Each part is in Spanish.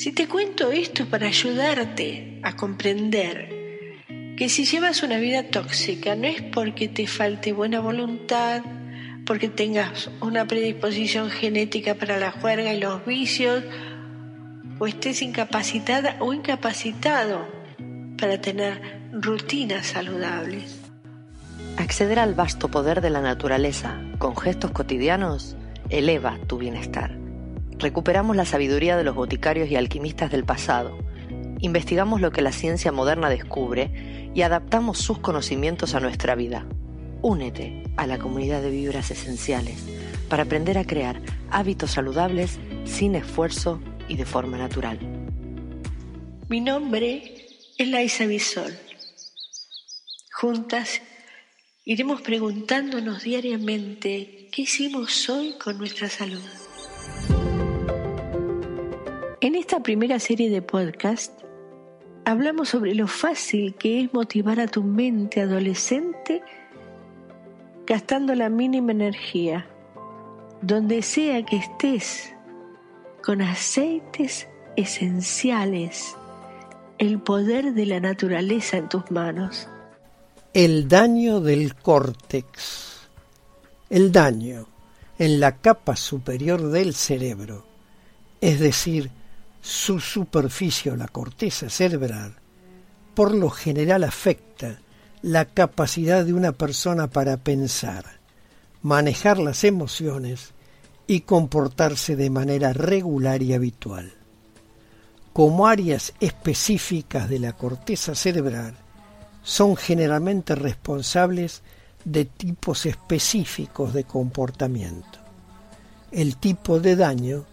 Si te cuento esto para ayudarte a comprender que si llevas una vida tóxica no es porque te falte buena voluntad, porque tengas una predisposición genética para la juerga y los vicios, o estés incapacitada o incapacitado para tener rutinas saludables. Acceder al vasto poder de la naturaleza con gestos cotidianos eleva tu bienestar. Recuperamos la sabiduría de los boticarios y alquimistas del pasado, investigamos lo que la ciencia moderna descubre y adaptamos sus conocimientos a nuestra vida. Únete a la comunidad de vibras esenciales para aprender a crear hábitos saludables sin esfuerzo y de forma natural. Mi nombre es Laisa Bisol. Juntas iremos preguntándonos diariamente qué hicimos hoy con nuestra salud. En esta primera serie de podcast hablamos sobre lo fácil que es motivar a tu mente adolescente gastando la mínima energía, donde sea que estés con aceites esenciales, el poder de la naturaleza en tus manos. El daño del córtex. El daño en la capa superior del cerebro, es decir, su superficie o la corteza cerebral, por lo general afecta la capacidad de una persona para pensar, manejar las emociones y comportarse de manera regular y habitual. Como áreas específicas de la corteza cerebral, son generalmente responsables de tipos específicos de comportamiento. El tipo de daño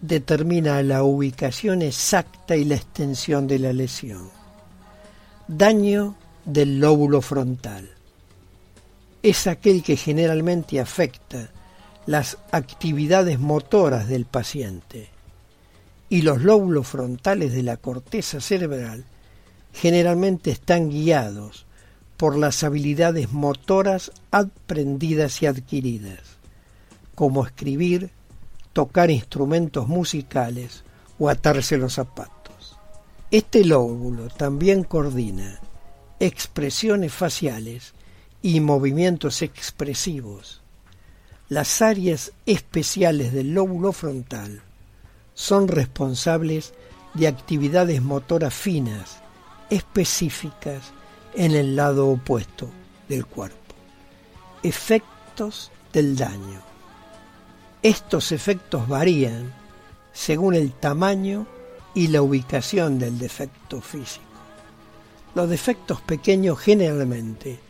determina la ubicación exacta y la extensión de la lesión. Daño del lóbulo frontal. Es aquel que generalmente afecta las actividades motoras del paciente y los lóbulos frontales de la corteza cerebral generalmente están guiados por las habilidades motoras aprendidas y adquiridas, como escribir, tocar instrumentos musicales o atarse los zapatos. Este lóbulo también coordina expresiones faciales y movimientos expresivos, las áreas especiales del lóbulo frontal son responsables de actividades motoras finas, específicas en el lado opuesto del cuerpo. Efectos del daño. Estos efectos varían según el tamaño y la ubicación del defecto físico. Los defectos pequeños generalmente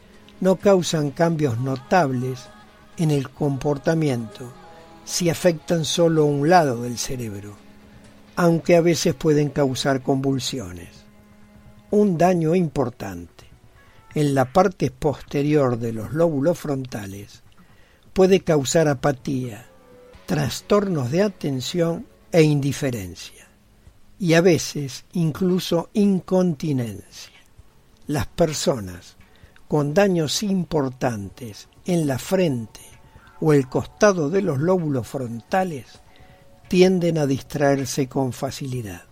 no causan cambios notables en el comportamiento si afectan solo un lado del cerebro, aunque a veces pueden causar convulsiones. Un daño importante en la parte posterior de los lóbulos frontales puede causar apatía, trastornos de atención e indiferencia, y a veces incluso incontinencia. Las personas con daños importantes en la frente o el costado de los lóbulos frontales tienden a distraerse con facilidad,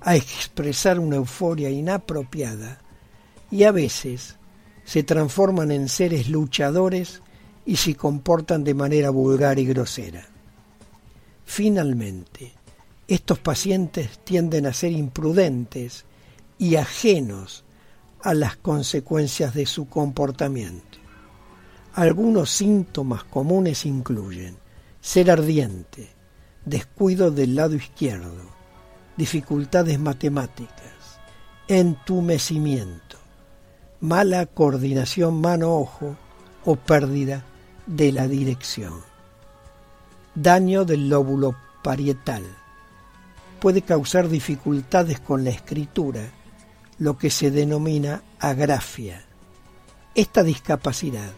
a expresar una euforia inapropiada y a veces se transforman en seres luchadores y se comportan de manera vulgar y grosera. Finalmente, estos pacientes tienden a ser imprudentes y ajenos a las consecuencias de su comportamiento. Algunos síntomas comunes incluyen ser ardiente, descuido del lado izquierdo, dificultades matemáticas, entumecimiento, mala coordinación mano-ojo o pérdida de la dirección. Daño del lóbulo parietal. Puede causar dificultades con la escritura, lo que se denomina agrafia. Esta discapacidad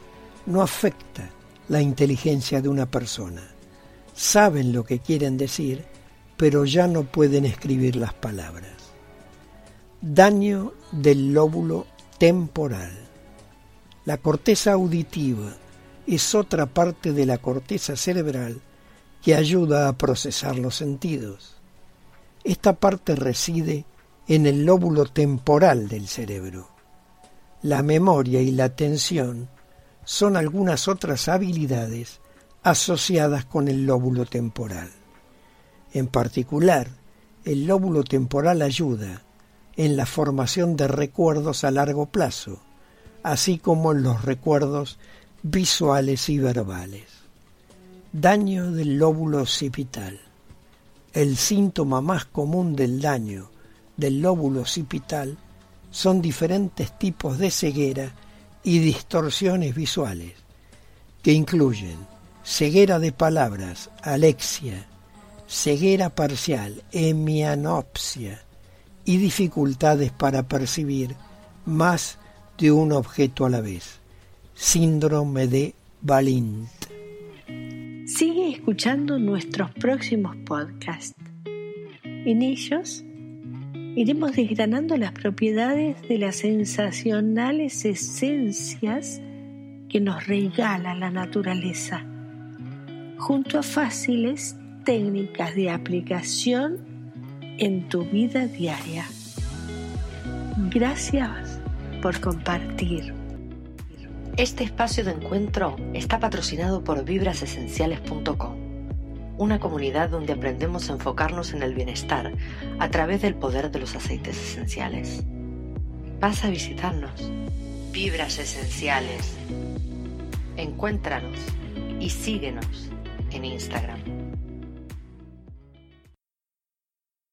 no afecta la inteligencia de una persona. Saben lo que quieren decir, pero ya no pueden escribir las palabras. Daño del lóbulo temporal. La corteza auditiva es otra parte de la corteza cerebral que ayuda a procesar los sentidos. Esta parte reside en el lóbulo temporal del cerebro. La memoria y la atención son algunas otras habilidades asociadas con el lóbulo temporal. En particular, el lóbulo temporal ayuda en la formación de recuerdos a largo plazo, así como en los recuerdos visuales y verbales. Daño del lóbulo occipital. El síntoma más común del daño del lóbulo occipital son diferentes tipos de ceguera y distorsiones visuales, que incluyen ceguera de palabras, alexia, ceguera parcial, hemianopsia y dificultades para percibir más de un objeto a la vez, síndrome de Balint. Sigue escuchando nuestros próximos podcasts. En ellos iremos desgranando las propiedades de las sensacionales esencias que nos regala la naturaleza, junto a fáciles técnicas de aplicación en tu vida diaria. Gracias por compartir. Este espacio de encuentro está patrocinado por vibrasesenciales.com una comunidad donde aprendemos a enfocarnos en el bienestar a través del poder de los aceites esenciales. Vas a visitarnos. Vibras Esenciales. Encuéntranos y síguenos en Instagram.